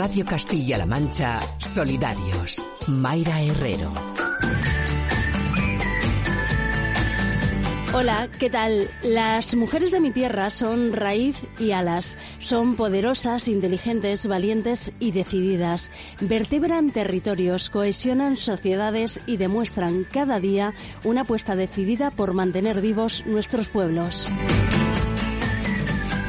Radio Castilla-La Mancha, Solidarios. Mayra Herrero. Hola, ¿qué tal? Las mujeres de mi tierra son raíz y alas. Son poderosas, inteligentes, valientes y decididas. Vertebran territorios, cohesionan sociedades y demuestran cada día una apuesta decidida por mantener vivos nuestros pueblos.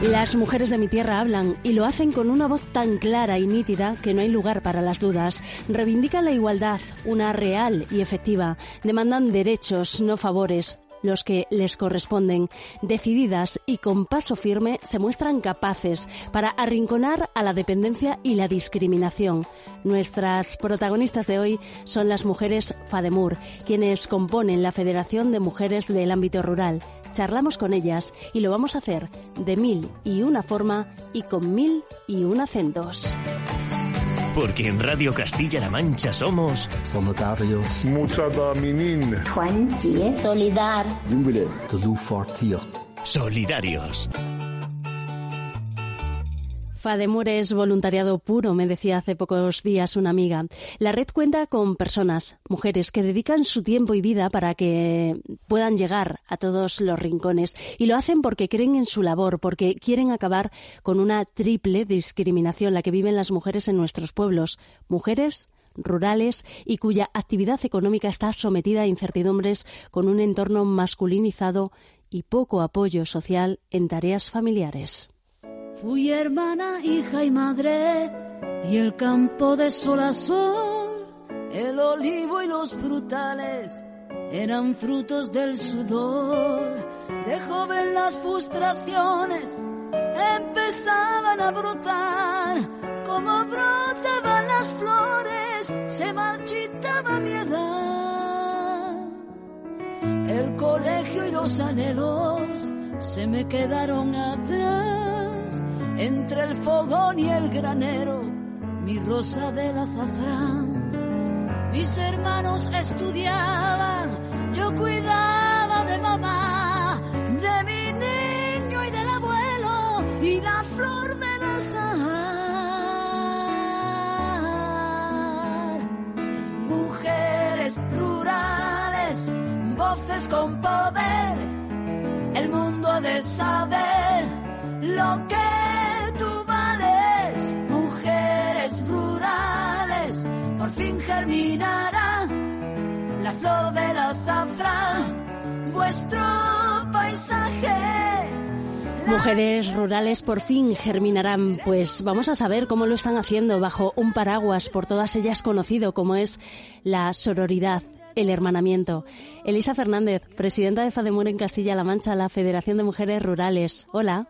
Las mujeres de mi tierra hablan y lo hacen con una voz tan clara y nítida que no hay lugar para las dudas. Reivindican la igualdad, una real y efectiva. Demandan derechos, no favores los que les corresponden. Decididas y con paso firme se muestran capaces para arrinconar a la dependencia y la discriminación. Nuestras protagonistas de hoy son las mujeres FADEMUR, quienes componen la Federación de Mujeres del Ámbito Rural charlamos con ellas y lo vamos a hacer de mil y una forma y con mil y un acentos. Porque en Radio Castilla-La Mancha somos solidarios, solidar, solidarios. Fademur es voluntariado puro, me decía hace pocos días una amiga. La red cuenta con personas, mujeres, que dedican su tiempo y vida para que puedan llegar a todos los rincones. Y lo hacen porque creen en su labor, porque quieren acabar con una triple discriminación, la que viven las mujeres en nuestros pueblos. Mujeres, rurales y cuya actividad económica está sometida a incertidumbres con un entorno masculinizado y poco apoyo social en tareas familiares. Fui hermana, hija y madre, y el campo de sol a sol, el olivo y los frutales eran frutos del sudor. De joven las frustraciones empezaban a brotar, como brotaban las flores, se marchitaba mi edad. El colegio y los anhelos se me quedaron atrás entre el fogón y el granero, mi rosa del azafrán. Mis hermanos estudiaban, yo cuidaba de mamá, de mi niño y del abuelo y la flor del azahar. Mujeres rurales, voces con poder, el mundo ha de saber lo que germinará la flor del azafrán, vuestro paisaje. Mujeres rurales por fin germinarán, pues vamos a saber cómo lo están haciendo bajo un paraguas por todas ellas conocido como es la sororidad, el hermanamiento. Elisa Fernández, presidenta de FADEMUR en Castilla-La Mancha, la Federación de Mujeres Rurales. Hola.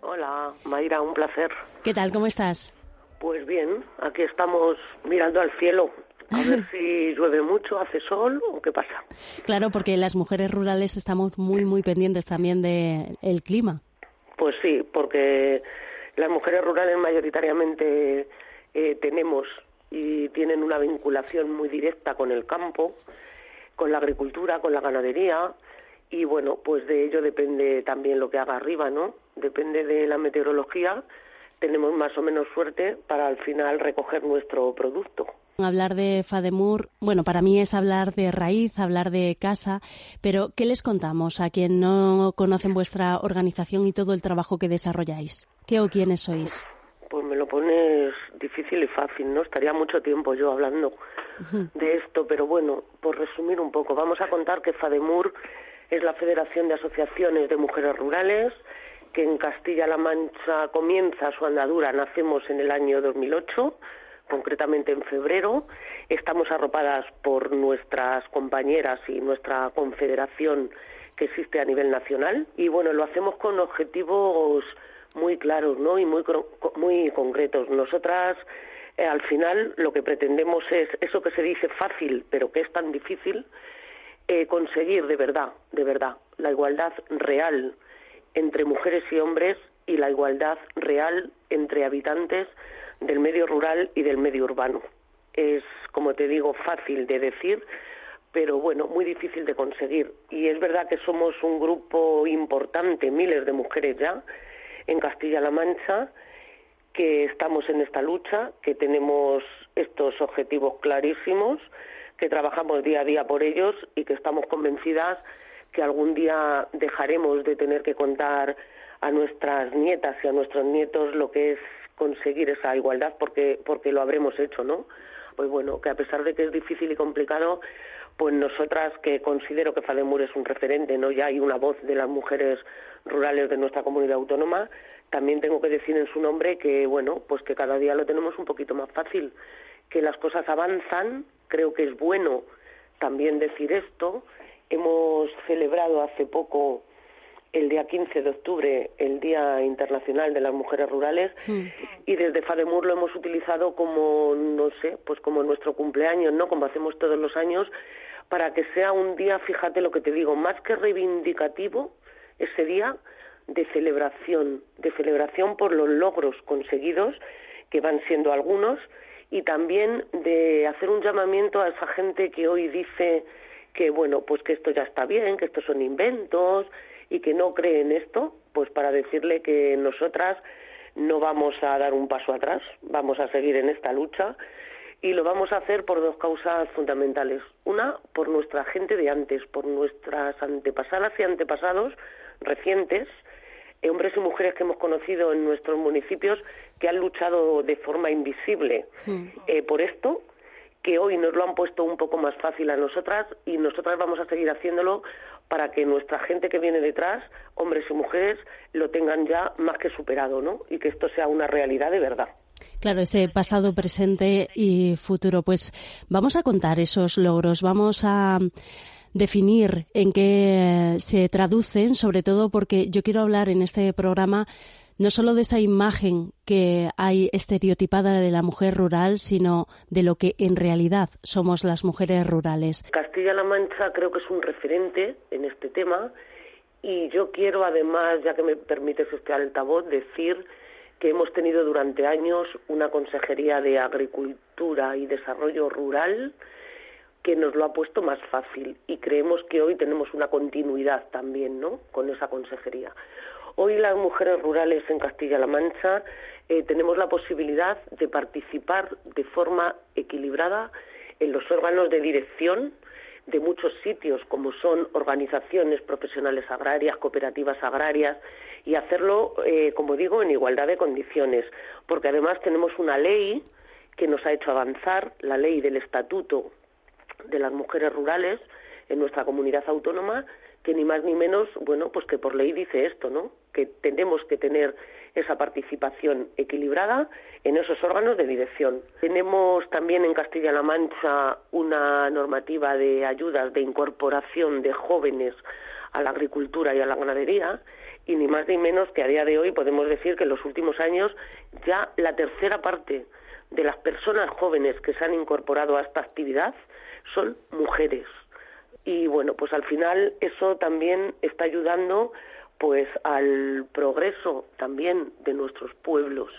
Hola, Mayra, un placer. ¿Qué tal? ¿Cómo estás? Pues bien, aquí estamos mirando al cielo. A ver si llueve mucho, hace sol o qué pasa. Claro, porque las mujeres rurales estamos muy, muy pendientes también del el clima. Pues sí, porque las mujeres rurales mayoritariamente eh, tenemos y tienen una vinculación muy directa con el campo, con la agricultura, con la ganadería y bueno, pues de ello depende también lo que haga arriba, ¿no? Depende de la meteorología tenemos más o menos suerte para al final recoger nuestro producto. Hablar de Fademur, bueno, para mí es hablar de raíz, hablar de casa, pero ¿qué les contamos a quien no conocen vuestra organización y todo el trabajo que desarrolláis? ¿Qué o quiénes sois? Pues me lo pones difícil y fácil, ¿no? Estaría mucho tiempo yo hablando de esto, pero bueno, por resumir un poco, vamos a contar que Fademur es la Federación de Asociaciones de Mujeres Rurales, que en Castilla-La Mancha comienza su andadura. Nacemos en el año 2008 concretamente en febrero. Estamos arropadas por nuestras compañeras y nuestra confederación que existe a nivel nacional. Y bueno, lo hacemos con objetivos muy claros ¿no? y muy, muy concretos. Nosotras, eh, al final, lo que pretendemos es eso que se dice fácil, pero que es tan difícil, eh, conseguir de verdad, de verdad, la igualdad real entre mujeres y hombres y la igualdad real entre habitantes del medio rural y del medio urbano. Es, como te digo, fácil de decir, pero bueno, muy difícil de conseguir. Y es verdad que somos un grupo importante, miles de mujeres ya, en Castilla-La Mancha, que estamos en esta lucha, que tenemos estos objetivos clarísimos, que trabajamos día a día por ellos y que estamos convencidas que algún día dejaremos de tener que contar a nuestras nietas y a nuestros nietos lo que es conseguir esa igualdad porque porque lo habremos hecho, ¿no? Pues bueno, que a pesar de que es difícil y complicado, pues nosotras que considero que Fademur es un referente, ¿no? Ya hay una voz de las mujeres rurales de nuestra comunidad autónoma, también tengo que decir en su nombre que bueno, pues que cada día lo tenemos un poquito más fácil, que las cosas avanzan, creo que es bueno también decir esto. Hemos celebrado hace poco el día 15 de octubre, el Día Internacional de las Mujeres Rurales, mm. y desde FADEMUR lo hemos utilizado como, no sé, pues como nuestro cumpleaños, ¿no? Como hacemos todos los años, para que sea un día, fíjate lo que te digo, más que reivindicativo, ese día de celebración, de celebración por los logros conseguidos, que van siendo algunos, y también de hacer un llamamiento a esa gente que hoy dice que, bueno, pues que esto ya está bien, que estos son inventos, y que no cree en esto, pues para decirle que nosotras no vamos a dar un paso atrás, vamos a seguir en esta lucha y lo vamos a hacer por dos causas fundamentales. Una, por nuestra gente de antes, por nuestras antepasadas y antepasados recientes, hombres y mujeres que hemos conocido en nuestros municipios que han luchado de forma invisible mm. eh, por esto, que hoy nos lo han puesto un poco más fácil a nosotras y nosotras vamos a seguir haciéndolo para que nuestra gente que viene detrás, hombres y mujeres, lo tengan ya más que superado, ¿no? Y que esto sea una realidad de verdad. Claro, ese pasado, presente y futuro. Pues vamos a contar esos logros, vamos a definir en qué se traducen, sobre todo porque yo quiero hablar en este programa no solo de esa imagen que hay estereotipada de la mujer rural, sino de lo que en realidad somos las mujeres rurales. Castilla-La Mancha creo que es un referente en este tema y yo quiero además, ya que me permites este altavoz, decir que hemos tenido durante años una Consejería de Agricultura y Desarrollo Rural que nos lo ha puesto más fácil y creemos que hoy tenemos una continuidad también, ¿no? Con esa consejería. Hoy las mujeres rurales en Castilla-La Mancha eh, tenemos la posibilidad de participar de forma equilibrada en los órganos de dirección de muchos sitios, como son organizaciones profesionales agrarias, cooperativas agrarias, y hacerlo, eh, como digo, en igualdad de condiciones, porque además tenemos una ley que nos ha hecho avanzar, la ley del Estatuto de las Mujeres Rurales en nuestra comunidad autónoma, que ni más ni menos, bueno, pues que por ley dice esto, ¿no? Que tenemos que tener esa participación equilibrada en esos órganos de dirección. Tenemos también en Castilla-La Mancha una normativa de ayudas de incorporación de jóvenes a la agricultura y a la ganadería y ni más ni menos que a día de hoy podemos decir que en los últimos años ya la tercera parte de las personas jóvenes que se han incorporado a esta actividad son mujeres y bueno, pues al final eso también está ayudando pues al progreso también de nuestros pueblos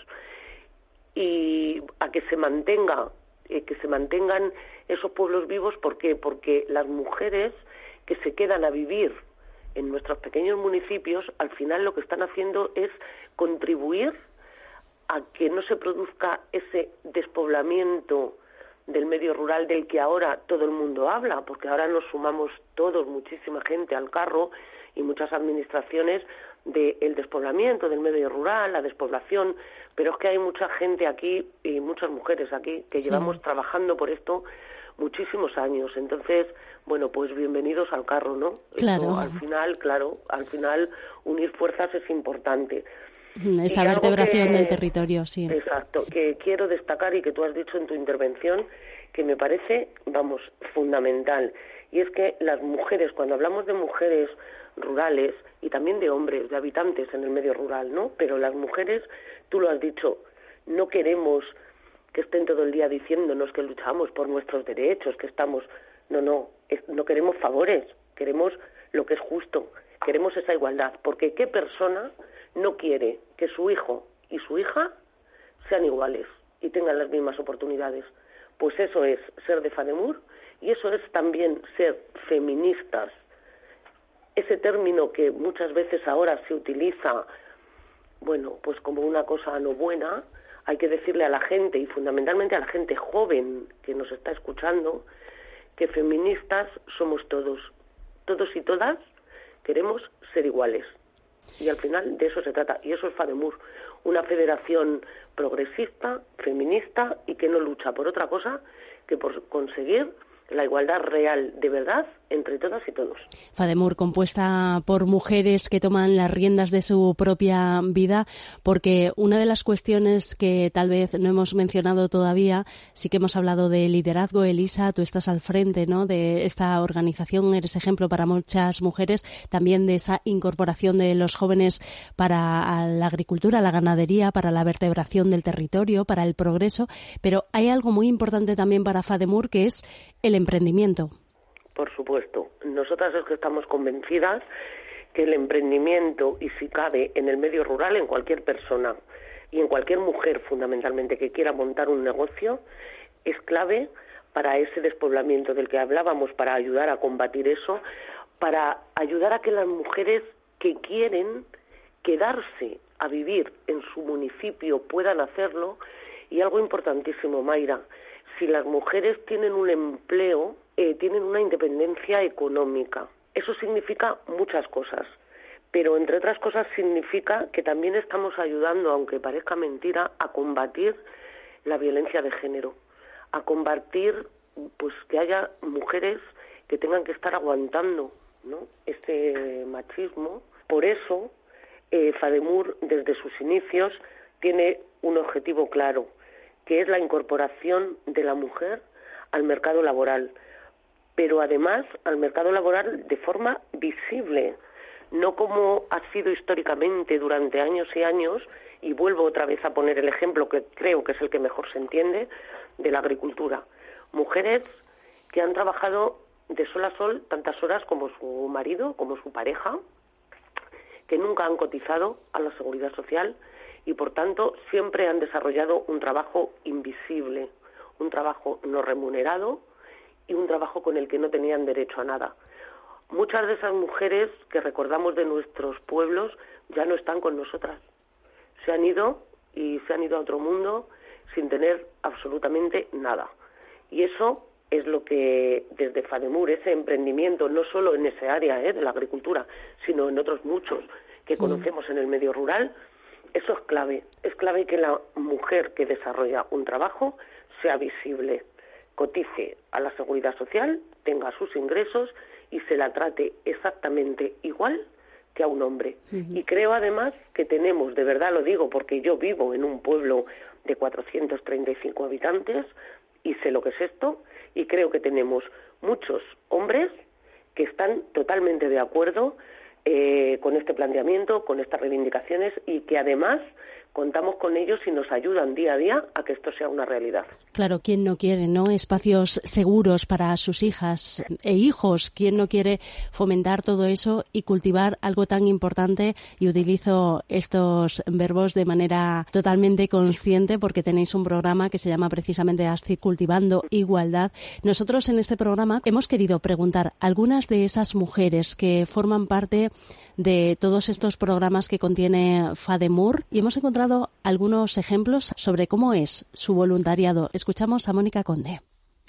y a que se mantenga eh, que se mantengan esos pueblos vivos ¿por qué? porque las mujeres que se quedan a vivir en nuestros pequeños municipios al final lo que están haciendo es contribuir a que no se produzca ese despoblamiento del medio rural del que ahora todo el mundo habla, porque ahora nos sumamos todos, muchísima gente al carro y muchas administraciones del despoblamiento del medio rural, la despoblación, pero es que hay mucha gente aquí y muchas mujeres aquí que llevamos trabajando por esto muchísimos años. Entonces, bueno, pues bienvenidos al carro, ¿no? Claro. al final, claro, al final unir fuerzas es importante. Esa vertebración del territorio, sí. Exacto, que quiero destacar y que tú has dicho en tu intervención que me parece, vamos, fundamental. Y es que las mujeres, cuando hablamos de mujeres rurales y también de hombres, de habitantes en el medio rural, ¿no? Pero las mujeres, tú lo has dicho, no queremos que estén todo el día diciéndonos que luchamos por nuestros derechos, que estamos... No, no, no queremos favores, queremos lo que es justo, queremos esa igualdad, porque ¿qué persona no quiere que su hijo y su hija sean iguales y tengan las mismas oportunidades? Pues eso es ser de Fademur y eso es también ser feministas. Ese término que muchas veces ahora se utiliza, bueno, pues como una cosa no buena, hay que decirle a la gente y fundamentalmente a la gente joven que nos está escuchando que feministas somos todos, todos y todas queremos ser iguales. Y al final de eso se trata. Y eso es FADEMUR, una federación progresista, feminista y que no lucha por otra cosa que por conseguir la igualdad real de verdad entre todas y todos. Fademur, compuesta por mujeres que toman las riendas de su propia vida, porque una de las cuestiones que tal vez no hemos mencionado todavía, sí que hemos hablado de liderazgo. Elisa, tú estás al frente ¿no? de esta organización, eres ejemplo para muchas mujeres, también de esa incorporación de los jóvenes para la agricultura, la ganadería, para la vertebración del territorio, para el progreso, pero hay algo muy importante también para Fademur que es el emprendimiento. Por supuesto. Nosotras es que estamos convencidas que el emprendimiento, y si cabe en el medio rural, en cualquier persona y en cualquier mujer fundamentalmente que quiera montar un negocio, es clave para ese despoblamiento del que hablábamos, para ayudar a combatir eso, para ayudar a que las mujeres que quieren quedarse a vivir en su municipio puedan hacerlo. Y algo importantísimo, Mayra, si las mujeres tienen un empleo, eh, tienen una independencia económica. Eso significa muchas cosas, pero entre otras cosas significa que también estamos ayudando, aunque parezca mentira, a combatir la violencia de género, a combatir pues que haya mujeres que tengan que estar aguantando ¿no? este machismo. Por eso, eh, Fademur, desde sus inicios, tiene un objetivo claro, que es la incorporación de la mujer al mercado laboral, pero además al mercado laboral de forma visible, no como ha sido históricamente durante años y años, y vuelvo otra vez a poner el ejemplo que creo que es el que mejor se entiende, de la agricultura. Mujeres que han trabajado de sol a sol tantas horas como su marido, como su pareja, que nunca han cotizado a la seguridad social y por tanto siempre han desarrollado un trabajo invisible, un trabajo no remunerado y un trabajo con el que no tenían derecho a nada. Muchas de esas mujeres que recordamos de nuestros pueblos ya no están con nosotras. Se han ido y se han ido a otro mundo sin tener absolutamente nada. Y eso es lo que desde Fademur, ese emprendimiento, no solo en ese área ¿eh? de la agricultura, sino en otros muchos que mm. conocemos en el medio rural, eso es clave. Es clave que la mujer que desarrolla un trabajo sea visible, cotice a la seguridad social, tenga sus ingresos y se la trate exactamente igual que a un hombre. Y creo además que tenemos, de verdad lo digo porque yo vivo en un pueblo de 435 habitantes y sé lo que es esto, y creo que tenemos muchos hombres que están totalmente de acuerdo eh, con este planteamiento, con estas reivindicaciones y que además contamos con ellos y nos ayudan día a día a que esto sea una realidad. Claro, ¿quién no quiere, no? Espacios seguros para sus hijas e hijos. ¿Quién no quiere fomentar todo eso y cultivar algo tan importante? Y utilizo estos verbos de manera totalmente consciente porque tenéis un programa que se llama precisamente ASCI Cultivando Igualdad. Nosotros en este programa hemos querido preguntar a algunas de esas mujeres que forman parte de todos estos programas que contiene FADEMUR y hemos encontrado algunos ejemplos sobre cómo es su voluntariado. Escuchamos a Mónica Conde.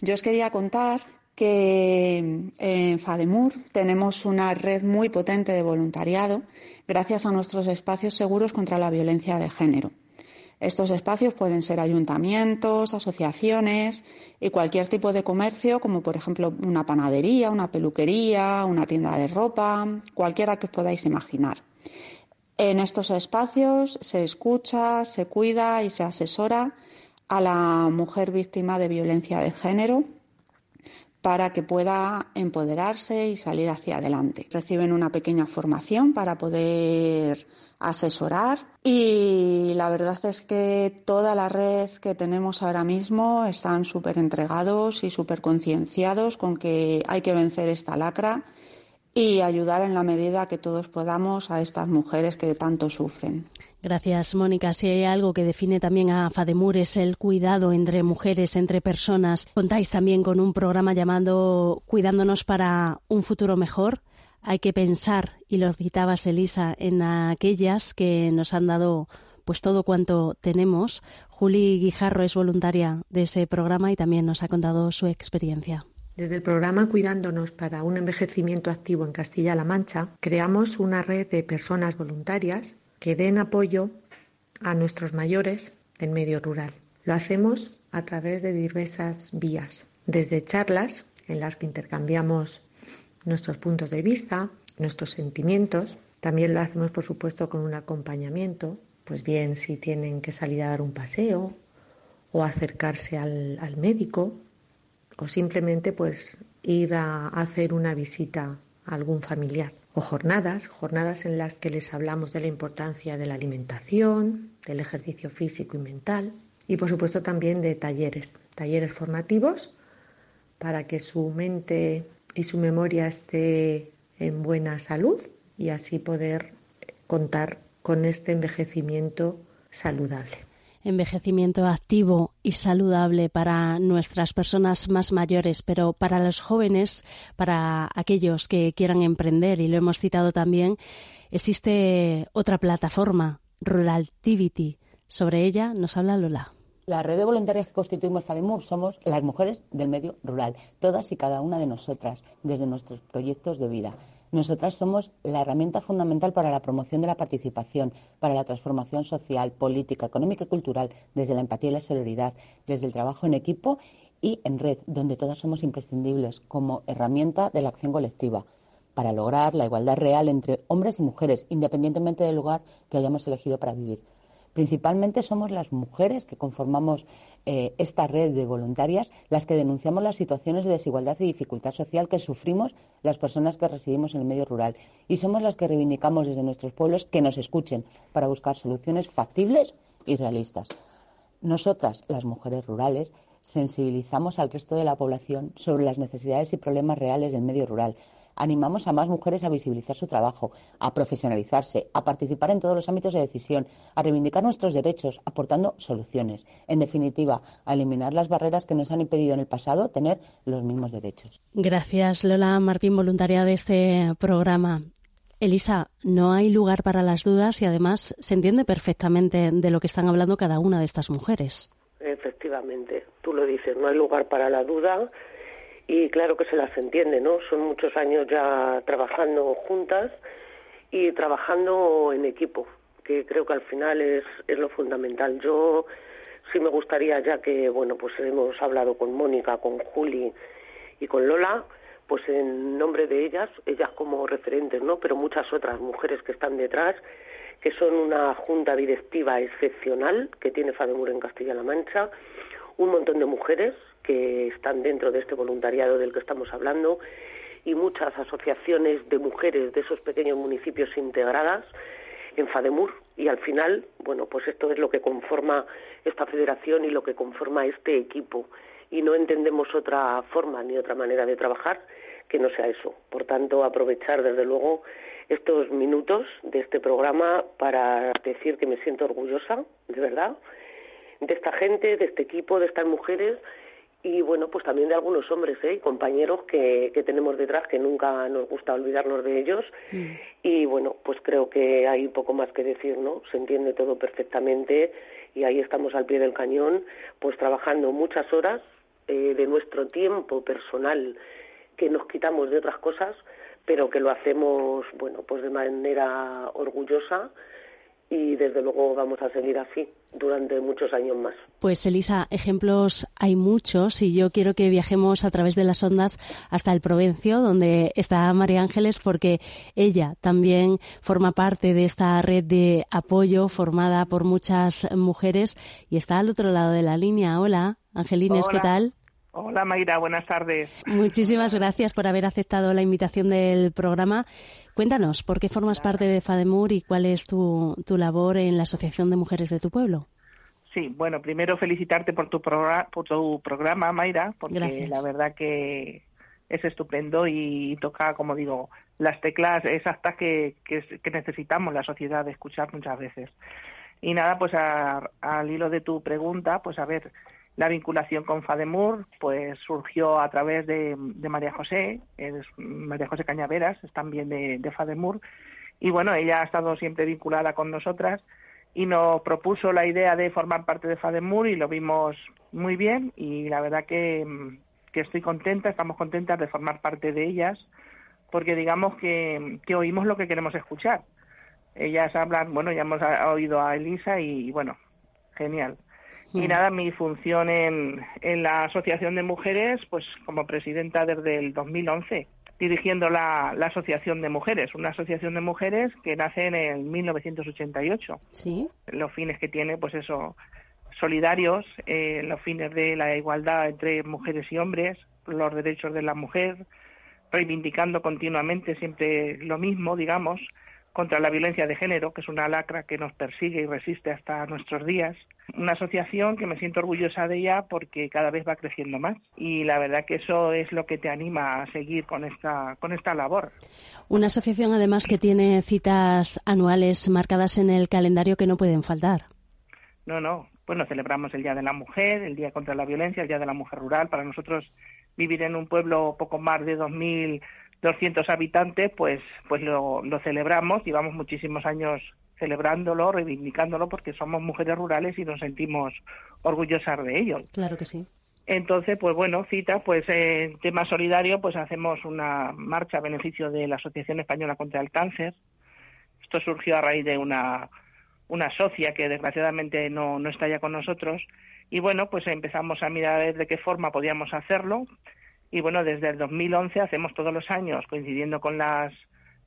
Yo os quería contar que en FADEMUR tenemos una red muy potente de voluntariado gracias a nuestros espacios seguros contra la violencia de género. Estos espacios pueden ser ayuntamientos, asociaciones y cualquier tipo de comercio, como por ejemplo una panadería, una peluquería, una tienda de ropa, cualquiera que os podáis imaginar. En estos espacios se escucha, se cuida y se asesora a la mujer víctima de violencia de género para que pueda empoderarse y salir hacia adelante. Reciben una pequeña formación para poder asesorar y la verdad es que toda la red que tenemos ahora mismo están súper entregados y súper concienciados con que hay que vencer esta lacra y ayudar en la medida que todos podamos a estas mujeres que tanto sufren. Gracias, Mónica. Si hay algo que define también a FADEMUR es el cuidado entre mujeres, entre personas. Contáis también con un programa llamado Cuidándonos para un futuro mejor. Hay que pensar, y lo citabas, Elisa, en aquellas que nos han dado pues todo cuanto tenemos. Juli Guijarro es voluntaria de ese programa y también nos ha contado su experiencia. Desde el programa Cuidándonos para un envejecimiento activo en Castilla-La Mancha, creamos una red de personas voluntarias que den apoyo a nuestros mayores en medio rural. Lo hacemos a través de diversas vías, desde charlas en las que intercambiamos nuestros puntos de vista, nuestros sentimientos. También lo hacemos, por supuesto, con un acompañamiento, pues bien si tienen que salir a dar un paseo o acercarse al, al médico o simplemente pues ir a hacer una visita a algún familiar. O jornadas, jornadas en las que les hablamos de la importancia de la alimentación, del ejercicio físico y mental y por supuesto también de talleres, talleres formativos para que su mente y su memoria esté en buena salud y así poder contar con este envejecimiento saludable envejecimiento activo y saludable para nuestras personas más mayores, pero para los jóvenes, para aquellos que quieran emprender, y lo hemos citado también, existe otra plataforma, Ruraltivity. Sobre ella nos habla Lola. La red de voluntarias que constituimos FADEMUR somos las mujeres del medio rural, todas y cada una de nosotras, desde nuestros proyectos de vida. Nosotras somos la herramienta fundamental para la promoción de la participación, para la transformación social, política, económica y cultural, desde la empatía y la solidaridad, desde el trabajo en equipo y en red, donde todas somos imprescindibles como herramienta de la acción colectiva para lograr la igualdad real entre hombres y mujeres, independientemente del lugar que hayamos elegido para vivir. Principalmente somos las mujeres que conformamos eh, esta red de voluntarias las que denunciamos las situaciones de desigualdad y dificultad social que sufrimos las personas que residimos en el medio rural. Y somos las que reivindicamos desde nuestros pueblos que nos escuchen para buscar soluciones factibles y realistas. Nosotras, las mujeres rurales, sensibilizamos al resto de la población sobre las necesidades y problemas reales del medio rural animamos a más mujeres a visibilizar su trabajo, a profesionalizarse, a participar en todos los ámbitos de decisión, a reivindicar nuestros derechos, aportando soluciones. En definitiva, a eliminar las barreras que nos han impedido en el pasado tener los mismos derechos. Gracias, Lola Martín, voluntaria de este programa. Elisa, no hay lugar para las dudas y además se entiende perfectamente de lo que están hablando cada una de estas mujeres. Efectivamente, tú lo dices, no hay lugar para la duda y claro que se las entiende, ¿no? Son muchos años ya trabajando juntas y trabajando en equipo, que creo que al final es, es lo fundamental. Yo sí me gustaría, ya que, bueno, pues hemos hablado con Mónica, con Juli y con Lola, pues en nombre de ellas, ellas como referentes, ¿no? Pero muchas otras mujeres que están detrás, que son una junta directiva excepcional que tiene Fademur en Castilla-La Mancha, un montón de mujeres que están dentro de este voluntariado del que estamos hablando y muchas asociaciones de mujeres de esos pequeños municipios integradas en FADEMUR y al final, bueno, pues esto es lo que conforma esta federación y lo que conforma este equipo y no entendemos otra forma ni otra manera de trabajar que no sea eso. Por tanto, aprovechar desde luego estos minutos de este programa para decir que me siento orgullosa, de verdad, de esta gente, de este equipo, de estas mujeres y bueno, pues también de algunos hombres, ¿eh? compañeros que, que tenemos detrás, que nunca nos gusta olvidarnos de ellos. Mm. Y bueno, pues creo que hay poco más que decir, ¿no? Se entiende todo perfectamente y ahí estamos al pie del cañón, pues trabajando muchas horas eh, de nuestro tiempo personal que nos quitamos de otras cosas, pero que lo hacemos, bueno, pues de manera orgullosa y desde luego vamos a seguir así durante muchos años más. Pues Elisa, ejemplos hay muchos y yo quiero que viajemos a través de las ondas hasta el Provencio, donde está María Ángeles, porque ella también forma parte de esta red de apoyo formada por muchas mujeres y está al otro lado de la línea. Hola, Angelines, ¿qué tal? Hola Mayra, buenas tardes. Muchísimas gracias por haber aceptado la invitación del programa. Cuéntanos, ¿por qué formas parte de FADEMUR y cuál es tu, tu labor en la Asociación de Mujeres de tu pueblo? Sí, bueno, primero felicitarte por tu, por tu programa, Mayra, porque la verdad que es estupendo y toca, como digo, las teclas exactas que, que, que necesitamos la sociedad de escuchar muchas veces. Y nada, pues al hilo de tu pregunta, pues a ver, la vinculación con FADEMUR pues surgió a través de, María José, María José Cañaveras, es también de, de, FADEMUR, y bueno, ella ha estado siempre vinculada con nosotras y nos propuso la idea de formar parte de FADEMUR y lo vimos muy bien y la verdad que, que estoy contenta, estamos contentas de formar parte de ellas porque digamos que, que oímos lo que queremos escuchar. Ellas hablan, bueno, ya hemos oído a Elisa y bueno, genial. Y nada, mi función en, en la Asociación de Mujeres, pues como presidenta desde el 2011, dirigiendo la, la Asociación de Mujeres, una asociación de mujeres que nace en el 1988. Sí. Los fines que tiene, pues eso, solidarios, eh, los fines de la igualdad entre mujeres y hombres, los derechos de la mujer, reivindicando continuamente siempre lo mismo, digamos, contra la violencia de género, que es una lacra que nos persigue y resiste hasta nuestros días. Una asociación que me siento orgullosa de ella porque cada vez va creciendo más y la verdad que eso es lo que te anima a seguir con esta, con esta labor. Una asociación además que tiene citas anuales marcadas en el calendario que no pueden faltar. No, no. Bueno, celebramos el Día de la Mujer, el Día contra la Violencia, el Día de la Mujer Rural. Para nosotros vivir en un pueblo poco más de 2.000 200 habitantes, pues, pues lo, lo celebramos, llevamos muchísimos años celebrándolo, reivindicándolo, porque somos mujeres rurales y nos sentimos orgullosas de ello. Claro que sí. Entonces, pues bueno, cita, pues en tema solidario, pues hacemos una marcha a beneficio de la Asociación Española contra el Cáncer. Esto surgió a raíz de una, una socia que desgraciadamente no, no está ya con nosotros. Y bueno, pues empezamos a mirar de qué forma podíamos hacerlo. Y bueno, desde el 2011 hacemos todos los años, coincidiendo con las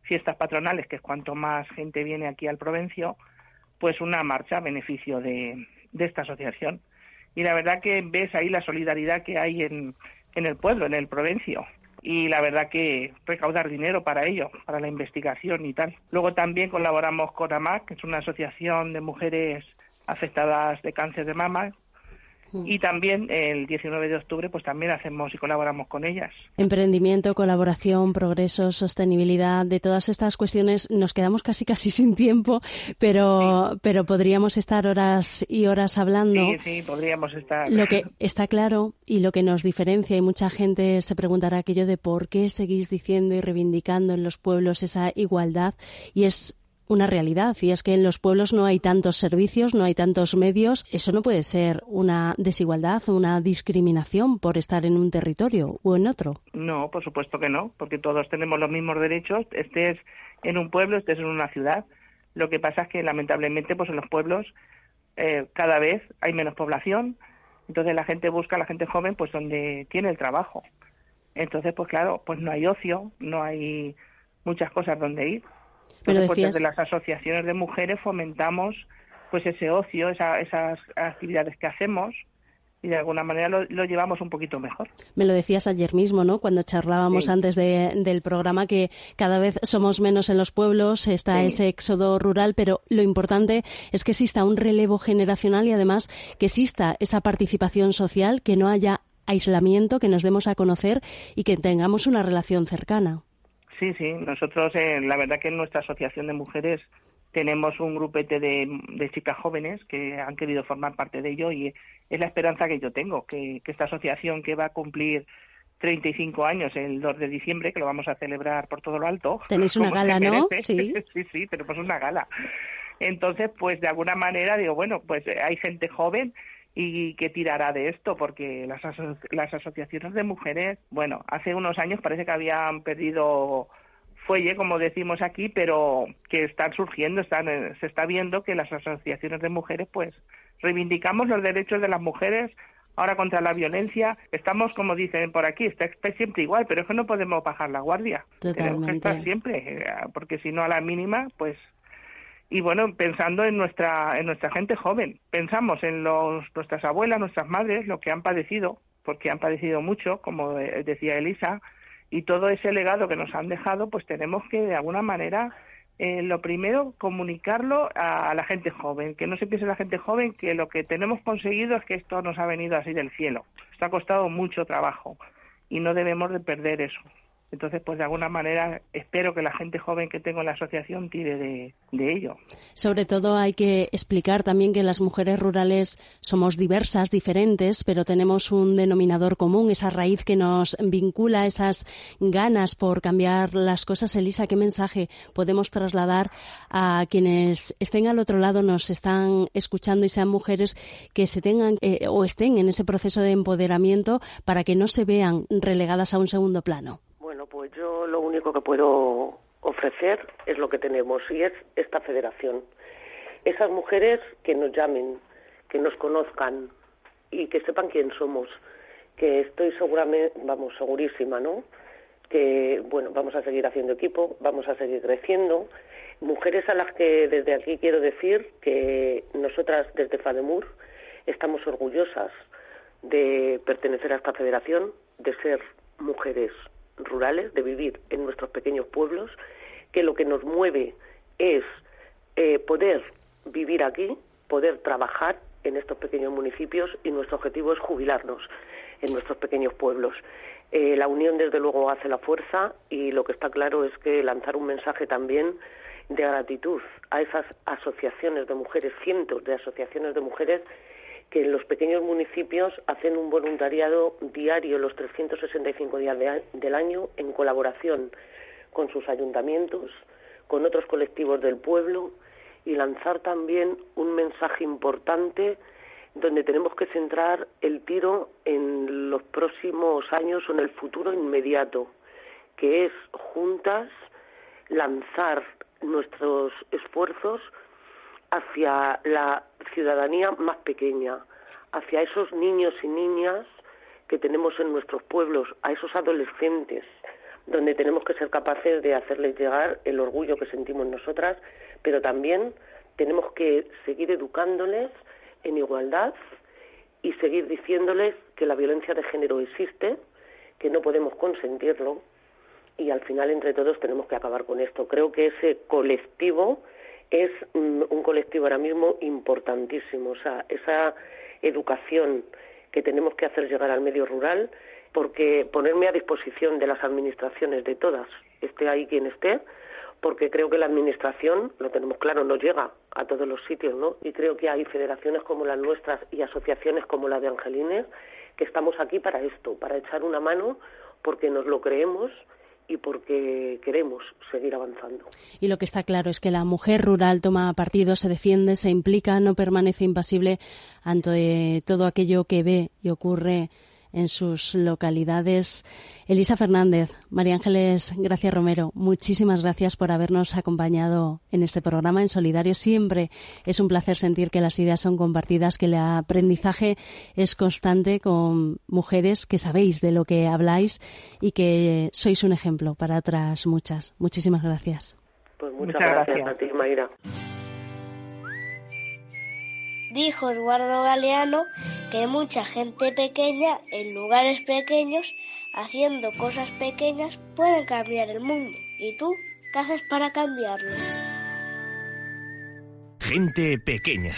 fiestas patronales, que es cuanto más gente viene aquí al Provencio, pues una marcha a beneficio de, esta asociación. Y la verdad que ves ahí la solidaridad que hay en, en el pueblo, en el Provencio. Y la verdad que recaudar dinero para ello, para la investigación y tal. Luego también colaboramos con AMAC, que es una asociación de mujeres afectadas de cáncer de mama, y también el 19 de octubre pues también hacemos y colaboramos con ellas. Emprendimiento, colaboración, progreso, sostenibilidad, de todas estas cuestiones nos quedamos casi casi sin tiempo, pero pero podríamos estar horas y horas hablando. Sí, sí, podríamos estar. Lo que está claro y lo que nos diferencia y mucha gente se preguntará aquello de por qué seguís diciendo y reivindicando en los pueblos esa igualdad y es una realidad y es que en los pueblos no hay tantos servicios, no hay tantos medios. Eso no puede ser una desigualdad, una discriminación por estar en un territorio o en otro. No, por supuesto que no, porque todos tenemos los mismos derechos, estés en un pueblo, estés en una ciudad. Lo que pasa es que lamentablemente pues en los pueblos eh, cada vez hay menos población, entonces la gente busca, la gente joven, pues donde tiene el trabajo. Entonces, pues claro, pues no hay ocio, no hay muchas cosas donde ir. Pero pues desde las asociaciones de mujeres fomentamos pues ese ocio, esas actividades que hacemos y de alguna manera lo, llevamos un poquito mejor. Me lo decías ayer mismo, ¿no? Cuando charlábamos antes del programa que cada vez somos menos en los pueblos, está ese éxodo rural, pero lo importante es que exista un relevo generacional y además que exista esa participación social, que no haya aislamiento, que nos demos a conocer y que tengamos una relación cercana. Sí, sí, nosotros eh, la verdad que en nuestra asociación de mujeres tenemos un grupete de, de, chicas jóvenes que han querido formar parte de ello y es la esperanza que yo tengo, que, esta asociación que va a cumplir 35 años el 2 de diciembre, que lo vamos a celebrar por todo lo alto. Tenéis una gala, ¿no? Sí. sí, sí, tenemos una gala. Entonces, pues de alguna manera digo, bueno, pues eh, hay gente joven y que tirará de esto, porque las, las asociaciones de mujeres, bueno, hace unos años parece que habían perdido fuelle, como decimos aquí, pero que están surgiendo, están, eh, se está viendo que las asociaciones de mujeres, pues, reivindicamos los derechos de las mujeres ahora contra la violencia. Estamos, como dicen por aquí, está, siempre igual, pero es que no podemos bajar la guardia. Tenemos que estar siempre, eh, porque si no a la mínima, pues y bueno, pensando en nuestra en nuestra gente joven, pensamos en los nuestras abuelas, nuestras madres, lo que han padecido, porque han padecido mucho, como eh, decía Elisa, y todo ese legado que nos han dejado, pues tenemos que de alguna manera eh, lo primero comunicarlo a, la gente joven, que no se piense la gente joven que lo que tenemos conseguido es que esto nos ha venido así del cielo. Esto ha costado mucho trabajo y no debemos de perder eso. Entonces, pues de alguna manera espero que la gente joven que tengo en la asociación tire de, ello. Sobre todo hay que explicar también que las mujeres rurales somos diversas, diferentes, pero tenemos un denominador común, esa raíz que nos vincula, esas ganas por cambiar las cosas. Elisa, ¿qué mensaje podemos trasladar a quienes estén al otro lado, nos están escuchando y sean mujeres que se tengan eh, o estén en ese proceso de empoderamiento para que no se vean relegadas a un segundo plano? Pues yo lo único que puedo ofrecer es lo que tenemos y es esta federación. Esas mujeres que nos llamen, que nos conozcan y que sepan quién somos, que estoy seguramente, vamos, segurísima, ¿no? Que, bueno, vamos a seguir haciendo equipo, vamos a seguir creciendo. Mujeres a las que desde aquí quiero decir que nosotras desde FADEMUR estamos orgullosas de pertenecer a esta federación, de ser mujeres rurales, de vivir en nuestros pequeños pueblos, que lo que nos mueve es eh, poder vivir aquí, poder trabajar en estos pequeños municipios y nuestro objetivo es jubilarnos en nuestros pequeños pueblos. Eh, la unión, desde luego, hace la fuerza y lo que está claro es que lanzar un mensaje también de gratitud a esas asociaciones de mujeres, cientos de asociaciones de mujeres que los pequeños municipios hacen un voluntariado diario los 365 días del año en colaboración con sus ayuntamientos, con otros colectivos del pueblo y lanzar también un mensaje importante donde tenemos que centrar el tiro en los próximos años o en el futuro inmediato, que es juntas lanzar nuestros esfuerzos hacia la ciudadanía más pequeña, hacia esos niños y niñas que tenemos en nuestros pueblos, a esos adolescentes, donde tenemos que ser capaces de hacerles llegar el orgullo que sentimos nosotras, pero también tenemos que seguir educándoles en igualdad y seguir diciéndoles que la violencia de género existe, que no podemos consentirlo y al final entre todos tenemos que acabar con esto. Creo que ese colectivo es un colectivo ahora mismo importantísimo. O sea, esa educación que tenemos que hacer llegar al medio rural, porque ponerme a disposición de las administraciones de todas, esté ahí quien esté, porque creo que la administración, lo tenemos claro, no llega a todos los sitios, ¿no? Y creo que hay federaciones como las nuestras y asociaciones como la de Angelines que estamos aquí para esto, para echar una mano porque nos lo creemos y porque queremos seguir avanzando. Y lo que está claro es que la mujer rural toma partido, se defiende, se implica, no permanece impasible ante todo aquello que ve y ocurre en sus localidades. Elisa Fernández, María Ángeles Gracia Romero, muchísimas gracias por habernos acompañado en este programa en Solidario. Siempre es un placer sentir que las ideas son compartidas, que el aprendizaje es constante con mujeres que sabéis de lo que habláis y que sois un ejemplo para otras muchas. Muchísimas gracias. Pues muchas, gracias a ti, Mayra. Dijo Eduardo Galeano que mucha gente pequeña en lugares pequeños, haciendo cosas pequeñas, pueden cambiar el mundo. ¿Y tú qué haces para cambiarlo? Gente pequeña.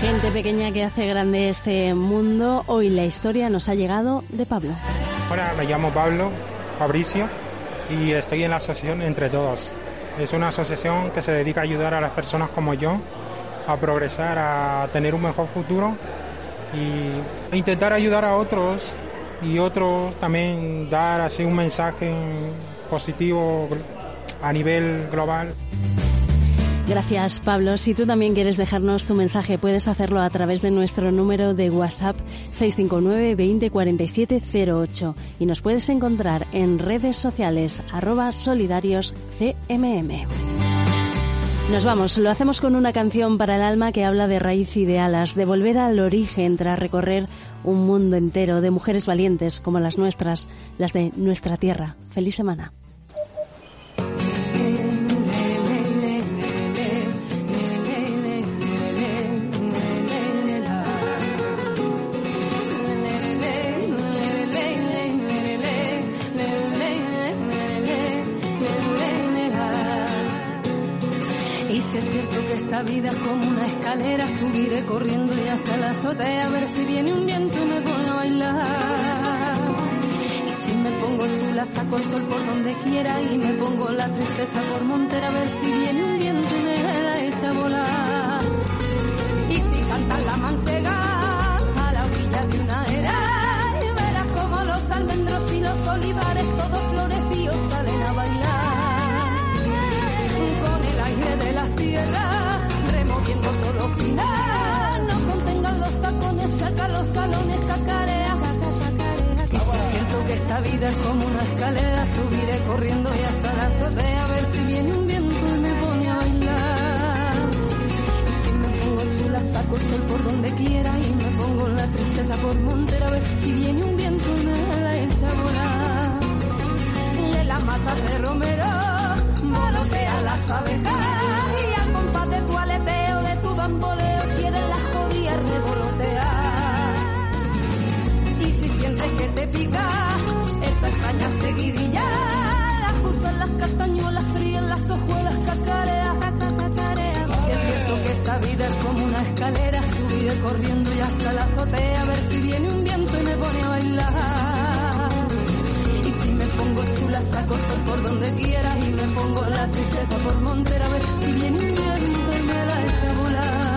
Gente pequeña que hace grande este mundo. Hoy la historia nos ha llegado de Pablo. Hola, me llamo Pablo Fabricio y estoy en la asociación Entre Todos. Es una asociación que se dedica a ayudar a las personas como yo a progresar, a tener un mejor futuro y intentar ayudar a otros y otros también dar así un mensaje positivo a nivel global. Gracias, Pablo. Si tú también quieres dejarnos tu mensaje, puedes hacerlo a través de nuestro número de WhatsApp 659 20 47 08 y nos puedes encontrar en redes sociales arroba solidarios. Nos vamos, lo hacemos con una canción para el alma que habla de raíz y de alas, de volver al origen tras recorrer un mundo entero de mujeres valientes como las nuestras, las de nuestra tierra. Feliz semana. Esta vida es como una escalera, subiré corriendo y hasta la azotea a ver si viene un viento y me pone a bailar. Y si me pongo chula, saco el sol por donde quiera y me pongo la tristeza por montera a ver si viene un viento y me la echa a volar. Y si cantan la manchega a la orilla de una era, y verás como los almendros y los olivares todos florecidos salen a bailar. Con el aire de la sierra No contengan los tacones, saca los salones, cacarea, cacarea. Es cierto que esta vida es como una escalera, subiré corriendo y hasta la azotea a ver si viene un viento y me pone a bailar. Y si me pongo chula, saco el sol por donde quiera y me pongo la tristeza por montera a ver si viene un corriendo y hasta la azotea a ver si viene un viento y me pone a bailar. Y si me pongo chula saco sol por donde quiera y me pongo la tristeza por montera a ver si viene un viento y me la echa a volar.